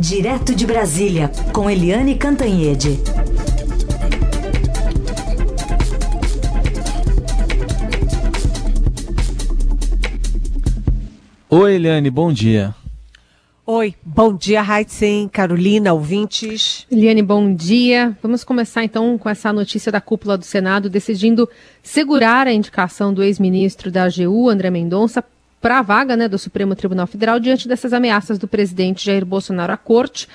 Direto de Brasília, com Eliane Cantanhede. Oi, Eliane, bom dia. Oi, bom dia, Heitzen, Carolina, ouvintes. Eliane, bom dia. Vamos começar então com essa notícia da cúpula do Senado decidindo segurar a indicação do ex-ministro da AGU, André Mendonça, para a vaga né, do Supremo Tribunal Federal diante dessas ameaças do presidente Jair Bolsonaro à corte.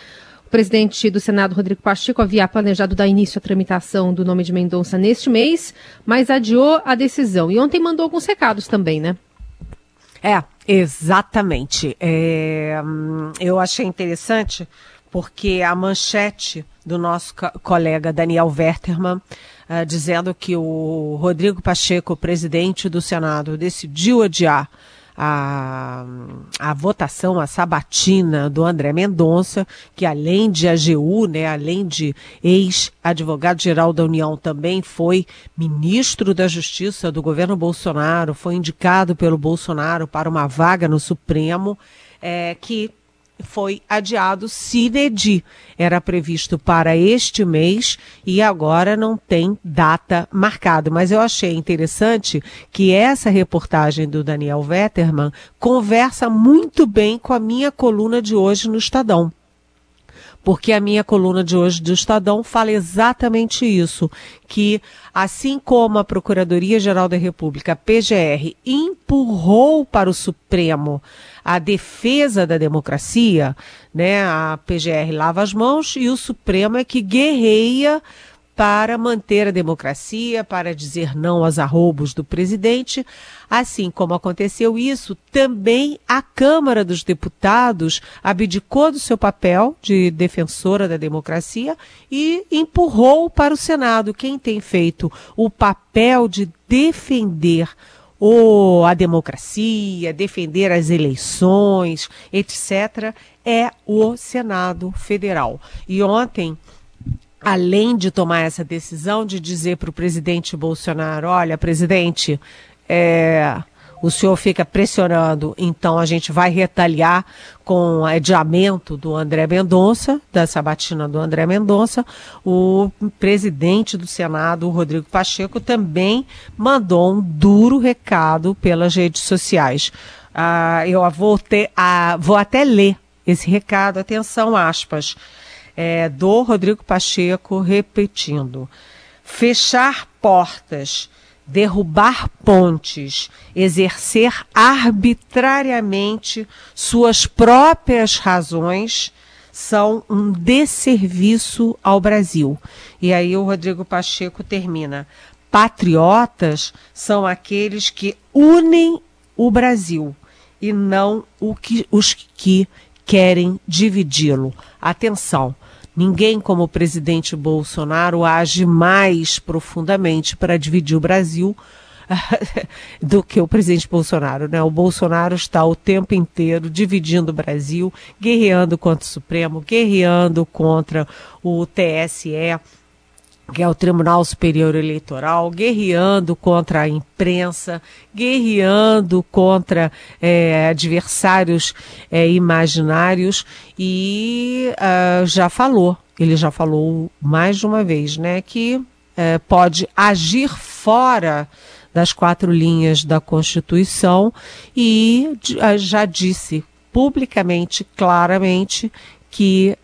O presidente do Senado, Rodrigo Pacheco, havia planejado dar início à tramitação do nome de Mendonça neste mês, mas adiou a decisão. E ontem mandou alguns recados também, né? É, exatamente. É, eu achei interessante porque a manchete do nosso co colega Daniel Wertermann, uh, dizendo que o Rodrigo Pacheco, presidente do Senado, decidiu adiar a, a votação, a sabatina do André Mendonça, que além de AGU, né, além de ex-advogado-geral da União, também foi ministro da Justiça do governo Bolsonaro, foi indicado pelo Bolsonaro para uma vaga no Supremo, é, que foi adiado sine die. Era previsto para este mês e agora não tem data marcada. Mas eu achei interessante que essa reportagem do Daniel Vetterman conversa muito bem com a minha coluna de hoje no Estadão porque a minha coluna de hoje do Estadão fala exatamente isso, que assim como a Procuradoria-Geral da República, PGR, empurrou para o Supremo a defesa da democracia, né? A PGR lava as mãos e o Supremo é que guerreia para manter a democracia, para dizer não aos arroubos do presidente. Assim como aconteceu isso, também a Câmara dos Deputados abdicou do seu papel de defensora da democracia e empurrou para o Senado. Quem tem feito o papel de defender ou a democracia, defender as eleições, etc., é o Senado Federal. E ontem, além de tomar essa decisão de dizer para o presidente Bolsonaro: olha, presidente, é, o senhor fica pressionando, então a gente vai retaliar com o adiamento do André Mendonça, da sabatina do André Mendonça. O presidente do Senado, Rodrigo Pacheco, também mandou um duro recado pelas redes sociais. Ah, eu vou, ter, ah, vou até ler esse recado, atenção, aspas, é, do Rodrigo Pacheco, repetindo. Fechar portas derrubar pontes, exercer arbitrariamente suas próprias razões, são um desserviço ao Brasil. E aí o Rodrigo Pacheco termina. Patriotas são aqueles que unem o Brasil e não que, os que querem dividi-lo. Atenção! Ninguém como o presidente Bolsonaro age mais profundamente para dividir o Brasil do que o presidente Bolsonaro, né? O Bolsonaro está o tempo inteiro dividindo o Brasil, guerreando contra o Supremo, guerreando contra o TSE, que é o Tribunal Superior Eleitoral, guerreando contra a imprensa, guerreando contra é, adversários é, imaginários. E uh, já falou, ele já falou mais de uma vez, né, que uh, pode agir fora das quatro linhas da Constituição e uh, já disse publicamente, claramente, que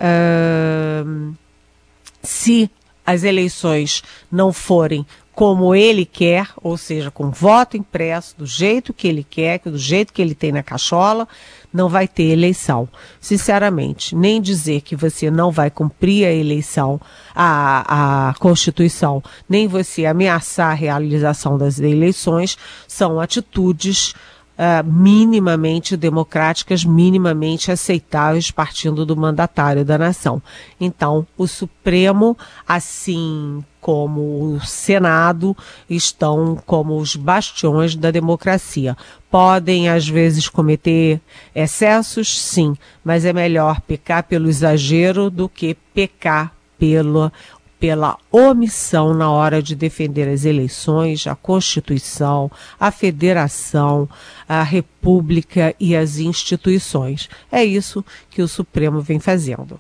se as eleições não forem como ele quer, ou seja, com voto impresso, do jeito que ele quer, do jeito que ele tem na cachola, não vai ter eleição. Sinceramente, nem dizer que você não vai cumprir a eleição, a, a Constituição, nem você ameaçar a realização das eleições, são atitudes uh, minimamente democráticas, minimamente aceitáveis, partindo do mandatário da nação. Então, o Supremo, assim como o Senado, estão como os bastiões da democracia. Podem, às vezes, cometer excessos, sim, mas é melhor pecar pelo exagero do que pecar pelo pela omissão na hora de defender as eleições, a Constituição, a Federação, a República e as instituições. É isso que o Supremo vem fazendo.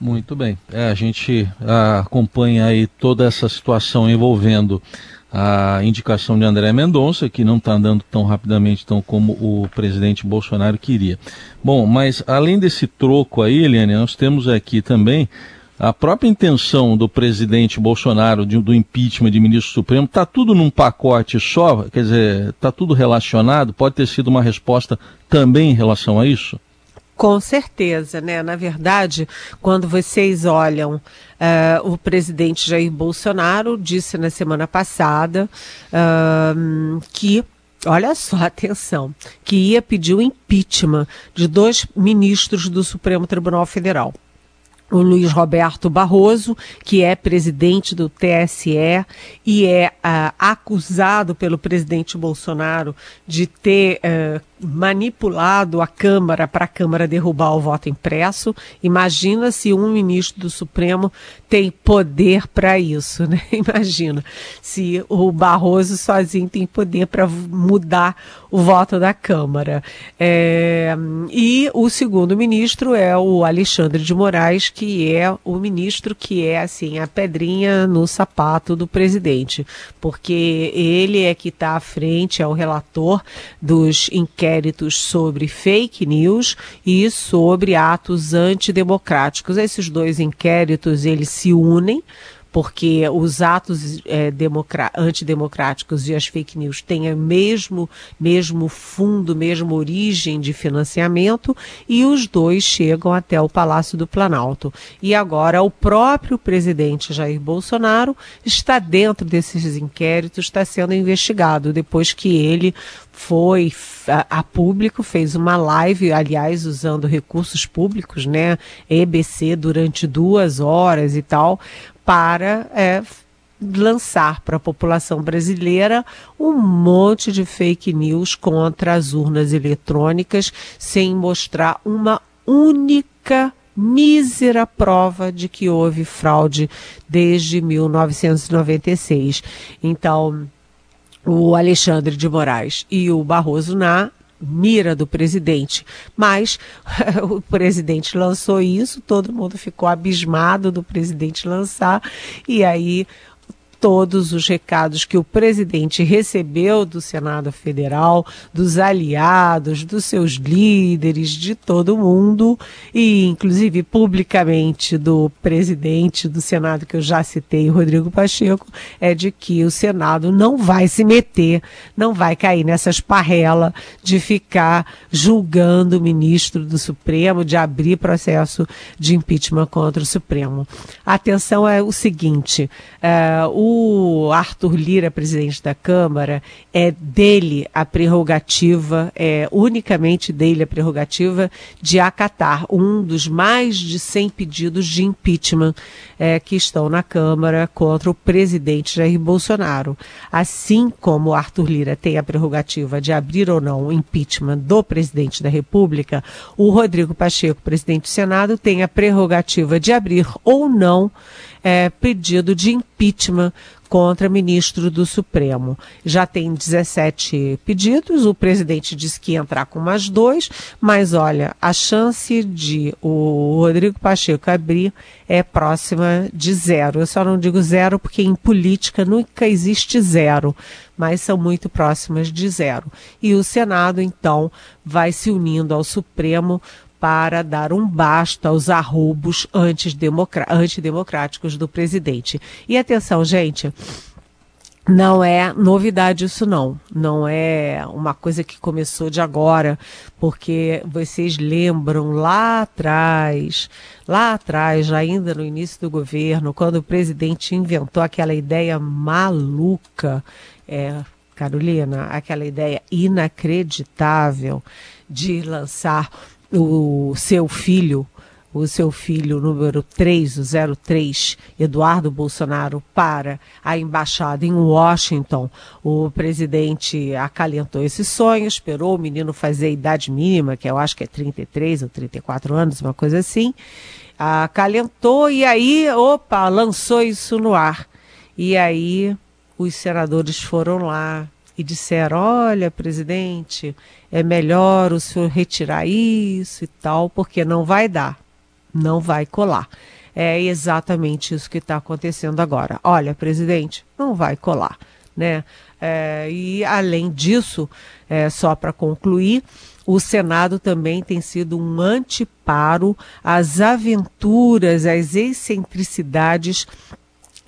Muito bem. É, a gente a, acompanha aí toda essa situação envolvendo a indicação de André Mendonça, que não está andando tão rapidamente tão como o presidente Bolsonaro queria. Bom, mas além desse troco aí, Eliane, nós temos aqui também a própria intenção do presidente Bolsonaro de, do impeachment de ministro supremo, está tudo num pacote só? Quer dizer, está tudo relacionado? Pode ter sido uma resposta também em relação a isso? Com certeza, né? Na verdade, quando vocês olham, uh, o presidente Jair Bolsonaro disse na semana passada uh, que olha só, atenção, que ia pedir o impeachment de dois ministros do Supremo Tribunal Federal o Luiz Roberto Barroso, que é presidente do TSE e é uh, acusado pelo presidente Bolsonaro de ter uh, manipulado a Câmara para a Câmara derrubar o voto impresso. Imagina se um ministro do Supremo tem poder para isso, né? Imagina se o Barroso sozinho tem poder para mudar o voto da Câmara. É, e o segundo ministro é o Alexandre de Moraes, que é o ministro que é assim a pedrinha no sapato do presidente, porque ele é que está à frente, é o relator dos inquéritos inquéritos sobre fake news e sobre atos antidemocráticos. Esses dois inquéritos eles se unem porque os atos é, antidemocráticos e as fake news têm o mesmo, mesmo fundo, mesma origem de financiamento, e os dois chegam até o Palácio do Planalto. E agora o próprio presidente Jair Bolsonaro está dentro desses inquéritos, está sendo investigado, depois que ele foi a, a, público, fez uma live, aliás, usando recursos públicos, né? EBC durante duas horas e tal, para é, lançar para a população brasileira um monte de fake news contra as urnas eletrônicas, sem mostrar uma única mísera prova de que houve fraude desde 1996. Então, o Alexandre de Moraes e o Barroso na mira do presidente. Mas o presidente lançou isso, todo mundo ficou abismado do presidente lançar, e aí todos os recados que o presidente recebeu do Senado Federal, dos aliados, dos seus líderes, de todo mundo, e inclusive publicamente do presidente do Senado, que eu já citei, Rodrigo Pacheco, é de que o Senado não vai se meter, não vai cair nessas parrelas de ficar julgando o ministro do Supremo, de abrir processo de impeachment contra o Supremo. A atenção é o seguinte: uh, o o Arthur Lira, presidente da Câmara, é dele a prerrogativa, é unicamente dele a prerrogativa de acatar um dos mais de 100 pedidos de impeachment é, que estão na Câmara contra o presidente Jair Bolsonaro. Assim como Arthur Lira tem a prerrogativa de abrir ou não o impeachment do presidente da República, o Rodrigo Pacheco, presidente do Senado, tem a prerrogativa de abrir ou não é, pedido de impeachment contra ministro do Supremo. Já tem 17 pedidos, o presidente disse que ia entrar com mais dois, mas olha, a chance de o Rodrigo Pacheco abrir é próxima de zero. Eu só não digo zero porque em política nunca existe zero, mas são muito próximas de zero. E o Senado, então, vai se unindo ao Supremo para dar um basta aos arroubos antidemocráticos do presidente. E atenção, gente, não é novidade isso não, não é uma coisa que começou de agora, porque vocês lembram lá atrás, lá atrás, ainda no início do governo, quando o presidente inventou aquela ideia maluca, é, Carolina, aquela ideia inacreditável de lançar o seu filho, o seu filho número 3, o 03, Eduardo Bolsonaro, para a embaixada em Washington, o presidente acalentou esse sonho, esperou o menino fazer a idade mínima, que eu acho que é 33 ou 34 anos, uma coisa assim. Acalentou e aí, opa, lançou isso no ar. E aí os senadores foram lá e disseram: Olha, presidente, é melhor o senhor retirar isso e tal, porque não vai dar não vai colar. É exatamente isso que está acontecendo agora. Olha, presidente, não vai colar. Né? É, e além disso, é, só para concluir, o Senado também tem sido um anteparo às aventuras, às excentricidades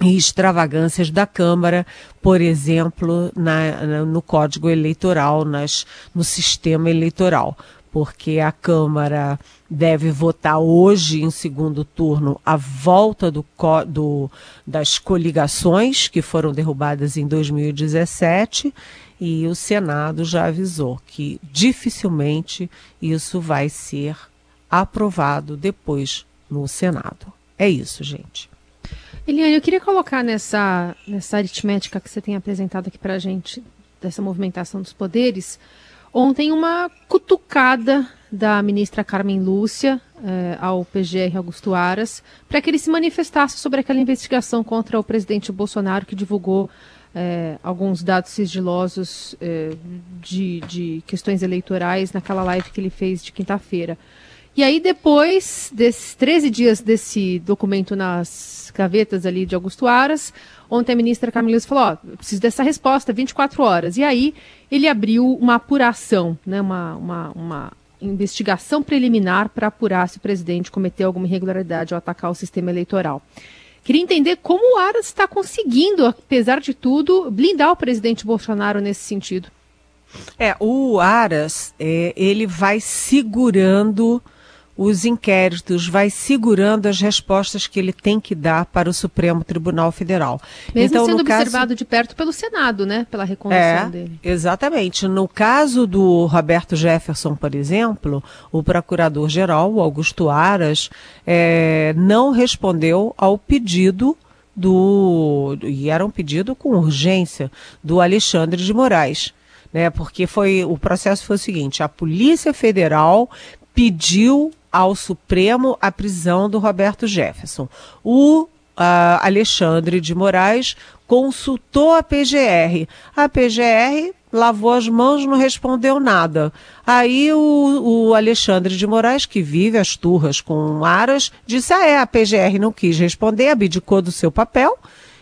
e extravagâncias da Câmara, por exemplo, na, na, no Código Eleitoral, nas, no sistema eleitoral porque a Câmara deve votar hoje, em segundo turno, a volta do, do, das coligações que foram derrubadas em 2017 e o Senado já avisou que dificilmente isso vai ser aprovado depois no Senado. É isso, gente. Eliane, eu queria colocar nessa, nessa aritmética que você tem apresentado aqui para a gente, dessa movimentação dos poderes, Ontem, uma cutucada da ministra Carmen Lúcia eh, ao PGR Augusto Aras para que ele se manifestasse sobre aquela investigação contra o presidente Bolsonaro que divulgou eh, alguns dados sigilosos eh, de, de questões eleitorais naquela live que ele fez de quinta-feira. E aí, depois desses 13 dias desse documento nas gavetas ali de Augusto Aras, ontem a ministra Camila falou, ó, preciso dessa resposta, 24 horas. E aí ele abriu uma apuração, né, uma, uma, uma investigação preliminar para apurar se o presidente cometeu alguma irregularidade ao atacar o sistema eleitoral. Queria entender como o Aras está conseguindo, apesar de tudo, blindar o presidente Bolsonaro nesse sentido. É, o Aras, é, ele vai segurando os inquéritos, vai segurando as respostas que ele tem que dar para o Supremo Tribunal Federal. Mesmo então, sendo observado caso... de perto pelo Senado, né? Pela recondução é, dele. Exatamente. No caso do Roberto Jefferson, por exemplo, o procurador-geral, Augusto Aras, é, não respondeu ao pedido do. E era um pedido com urgência do Alexandre de Moraes. Né, porque foi o processo foi o seguinte: a Polícia Federal pediu ao Supremo a prisão do Roberto Jefferson. O uh, Alexandre de Moraes consultou a PGR. A PGR lavou as mãos, não respondeu nada. Aí o, o, Alexandre de Moraes, que vive as turras com Aras, disse: Ah, é, a PGR não quis responder, abdicou do seu papel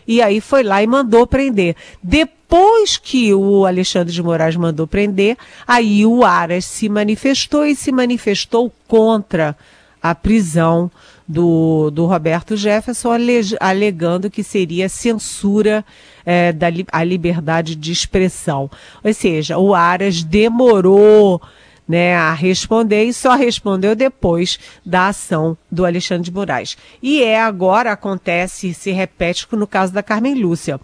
e aí foi lá e mandou prender. Depois que o Alexandre de Moraes mandou prender, aí o Aras se manifestou e se manifestou contra a prisão do, do Roberto Jefferson, alegando que seria censura é, da a liberdade de expressão. Ou seja, o Aras demorou né, a responder e só respondeu depois da ação do Alexandre de Moraes. E é agora acontece, se repete no caso da Carmen Lúcia,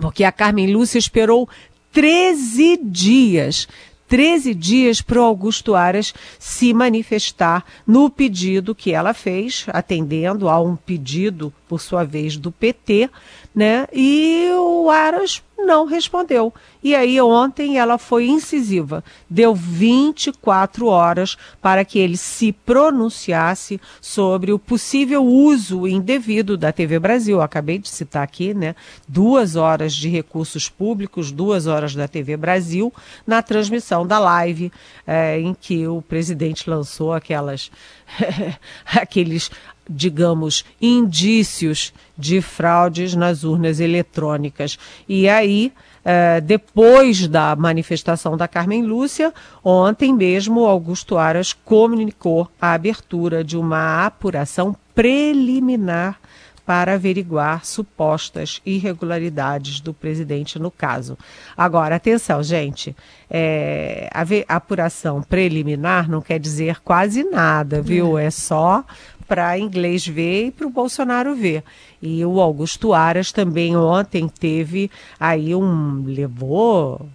porque a Carmen Lúcia esperou 13 dias 13 dias para o Augusto Aras se manifestar no pedido que ela fez, atendendo a um pedido, por sua vez, do PT, né? E o Aras não respondeu. E aí ontem ela foi incisiva, deu 24 horas para que ele se pronunciasse sobre o possível uso indevido da TV Brasil. Eu acabei de citar aqui, né? Duas horas de recursos públicos, duas horas da TV Brasil na transmissão da live é, em que o presidente lançou aquelas aqueles digamos, indícios de fraudes nas urnas eletrônicas. E aí, eh, depois da manifestação da Carmen Lúcia, ontem mesmo Augusto Aras comunicou a abertura de uma apuração preliminar para averiguar supostas irregularidades do presidente no caso. Agora, atenção, gente, é, a, apuração preliminar não quer dizer quase nada, viu? É, é só para inglês ver e para o Bolsonaro ver. E o Augusto Aras também ontem teve aí um levou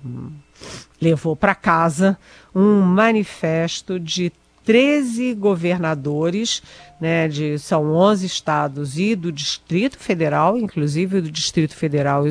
levou para casa um manifesto de 13 governadores, né, de, são 11 estados e do Distrito Federal, inclusive do Distrito Federal,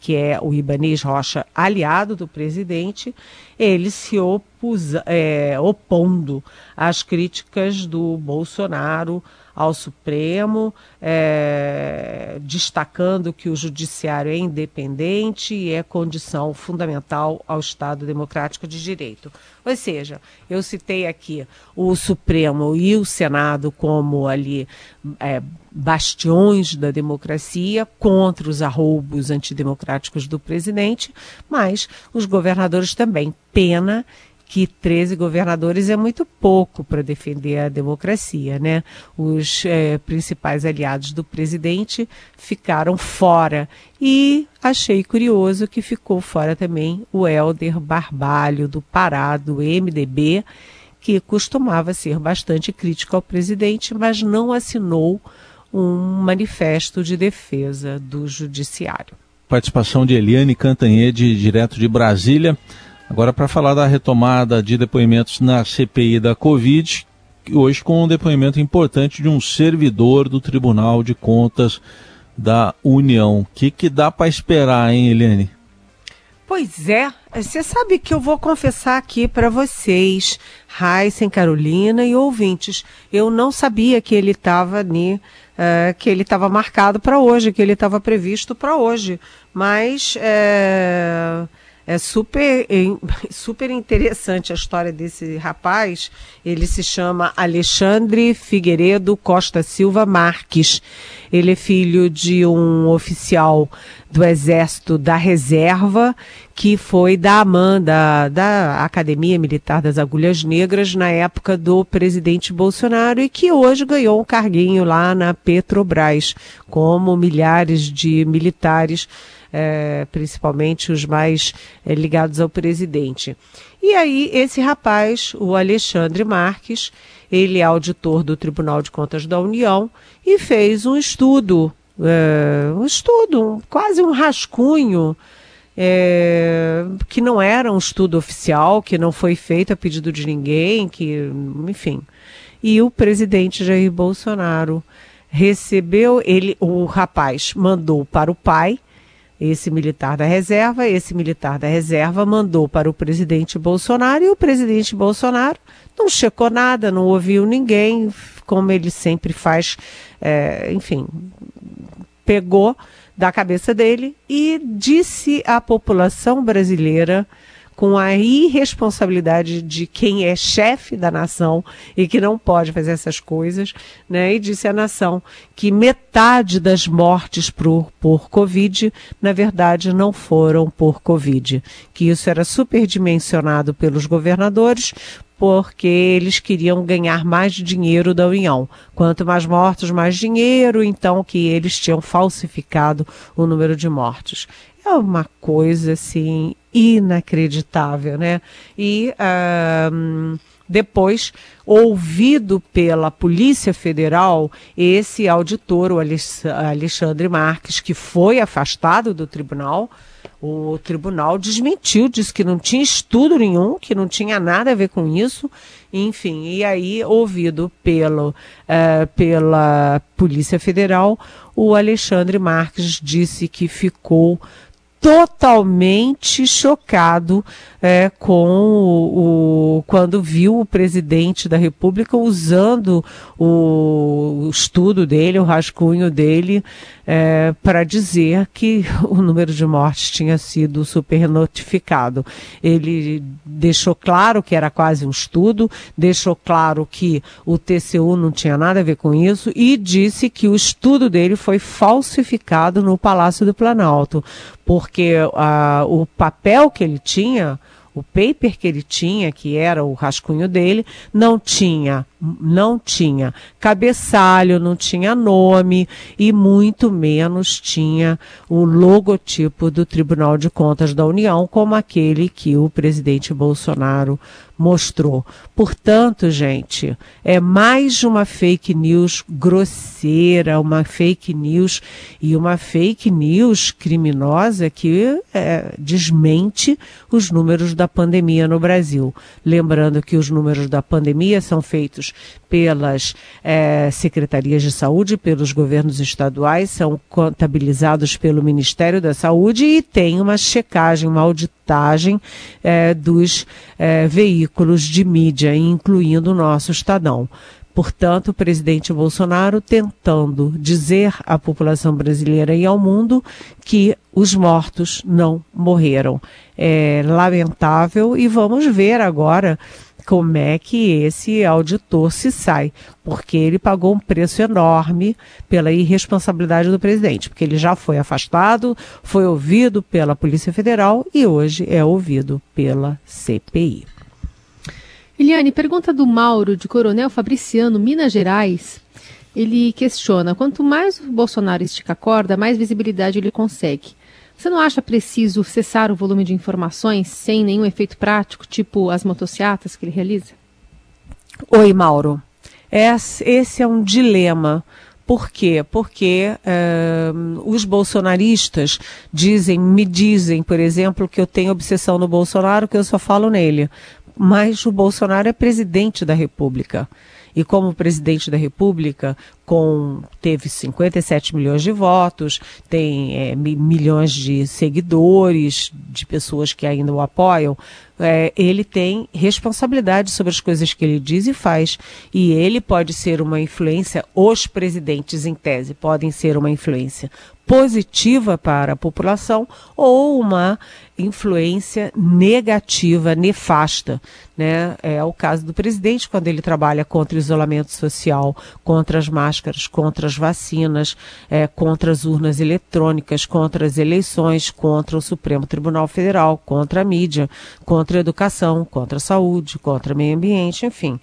que é o Ibanês Rocha, aliado do presidente, ele se opus, é, opondo às críticas do Bolsonaro ao Supremo, é, destacando que o judiciário é independente e é condição fundamental ao Estado democrático de direito. Ou seja, eu citei aqui o Supremo e o Senado como ali é, bastiões da democracia contra os arroubos antidemocráticos do presidente, mas os governadores também. Pena que 13 governadores é muito pouco para defender a democracia, né? Os é, principais aliados do presidente ficaram fora e achei curioso que ficou fora também o Helder Barbalho do Pará, do MDB, que costumava ser bastante crítico ao presidente, mas não assinou um manifesto de defesa do judiciário. Participação de Eliane Cantanhede, direto de Brasília. Agora, para falar da retomada de depoimentos na CPI da Covid, hoje com um depoimento importante de um servidor do Tribunal de Contas da União. O que, que dá para esperar, hein, Eliane? Pois é, você sabe que eu vou confessar aqui para vocês, Raíssen, Carolina e ouvintes, eu não sabia que ele estava uh, que ele estava marcado para hoje, que ele estava previsto para hoje, mas uh, é super, super interessante a história desse rapaz. Ele se chama Alexandre Figueiredo Costa Silva Marques. Ele é filho de um oficial do Exército da Reserva, que foi da AMAN, da, da Academia Militar das Agulhas Negras, na época do presidente Bolsonaro, e que hoje ganhou um carguinho lá na Petrobras, como milhares de militares é, principalmente os mais é, ligados ao presidente. E aí, esse rapaz, o Alexandre Marques, ele é auditor do Tribunal de Contas da União e fez um estudo, é, um estudo, um, quase um rascunho, é, que não era um estudo oficial, que não foi feito a pedido de ninguém, que, enfim. E o presidente Jair Bolsonaro recebeu, ele, o rapaz mandou para o pai, esse militar da reserva, esse militar da reserva mandou para o presidente Bolsonaro e o presidente Bolsonaro não checou nada, não ouviu ninguém, como ele sempre faz, é, enfim, pegou da cabeça dele e disse à população brasileira com a irresponsabilidade de quem é chefe da nação e que não pode fazer essas coisas, né? E disse à nação que metade das mortes por, por Covid, na verdade, não foram por Covid, que isso era superdimensionado pelos governadores, porque eles queriam ganhar mais dinheiro da União. Quanto mais mortos, mais dinheiro, então que eles tinham falsificado o número de mortos. É uma coisa assim inacreditável, né? E depois, ouvido pela Polícia Federal, esse auditor, o Alexandre Marques, que foi afastado do tribunal, o tribunal desmentiu, disse que não tinha estudo nenhum, que não tinha nada a ver com isso, enfim. E aí, ouvido pelo, uh, pela Polícia Federal, o Alexandre Marques disse que ficou totalmente chocado é, com o, o, quando viu o presidente da República usando o, o estudo dele, o rascunho dele, é, para dizer que o número de mortes tinha sido super notificado. Ele deixou claro que era quase um estudo, deixou claro que o TCU não tinha nada a ver com isso e disse que o estudo dele foi falsificado no Palácio do Planalto, porque uh, o papel que ele tinha, o paper que ele tinha, que era o rascunho dele, não tinha não tinha cabeçalho, não tinha nome e muito menos tinha o logotipo do Tribunal de Contas da União, como aquele que o presidente Bolsonaro mostrou. Portanto, gente, é mais uma fake news grosseira, uma fake news e uma fake news criminosa que é, desmente os números da pandemia no Brasil. Lembrando que os números da pandemia são feitos pelas é, secretarias de saúde, pelos governos estaduais, são contabilizados pelo Ministério da Saúde e tem uma checagem, uma auditagem é, dos é, veículos de mídia, incluindo o nosso Estadão. Portanto, o presidente Bolsonaro tentando dizer à população brasileira e ao mundo que os mortos não morreram. É lamentável e vamos ver agora como é que esse auditor se sai, porque ele pagou um preço enorme pela irresponsabilidade do presidente, porque ele já foi afastado, foi ouvido pela Polícia Federal e hoje é ouvido pela CPI. Eliane, pergunta do Mauro, de Coronel Fabriciano, Minas Gerais. Ele questiona: quanto mais o Bolsonaro estica a corda, mais visibilidade ele consegue. Você não acha preciso cessar o volume de informações sem nenhum efeito prático, tipo as motocicletas que ele realiza? Oi, Mauro. Esse é um dilema. Por quê? Porque uh, os bolsonaristas dizem, me dizem, por exemplo, que eu tenho obsessão no Bolsonaro, que eu só falo nele. Mas o Bolsonaro é presidente da República e como presidente da República, com teve 57 milhões de votos, tem é, milhões de seguidores, de pessoas que ainda o apoiam, é, ele tem responsabilidade sobre as coisas que ele diz e faz. E ele pode ser uma influência, os presidentes, em tese, podem ser uma influência positiva para a população ou uma influência negativa, nefasta. Né? É o caso do presidente, quando ele trabalha contra o isolamento social, contra as máscaras, contra as vacinas, é, contra as urnas eletrônicas, contra as eleições, contra o Supremo Tribunal Federal, contra a mídia, contra a educação, contra a saúde, contra o meio ambiente, enfim.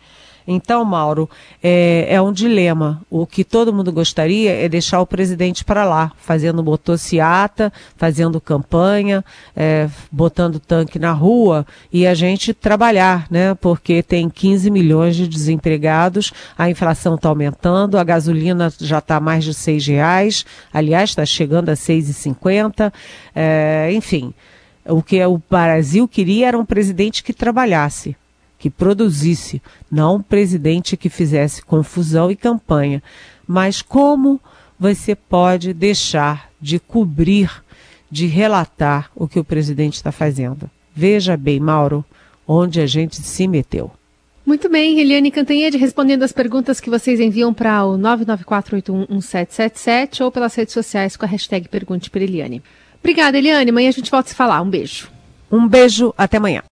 Então, Mauro, é, é, um dilema. O que todo mundo gostaria é deixar o presidente para lá, fazendo motociata, fazendo campanha, é, botando tanque na rua e a gente trabalhar, né? Porque tem 15 milhões de desempregados, a inflação está aumentando, a gasolina já está mais de seis reais, aliás, está chegando a 6,50, é, enfim. O que o Brasil queria era um presidente que trabalhasse, que produzisse, não um presidente que fizesse confusão e campanha. Mas como você pode deixar de cobrir, de relatar o que o presidente está fazendo? Veja bem, Mauro, onde a gente se meteu. Muito bem, Eliane Cantanhede respondendo as perguntas que vocês enviam para o 994811777 ou pelas redes sociais com a hashtag Pergunte para Eliane. Obrigada, Eliane. Amanhã a gente volta a se falar. Um beijo. Um beijo, até amanhã.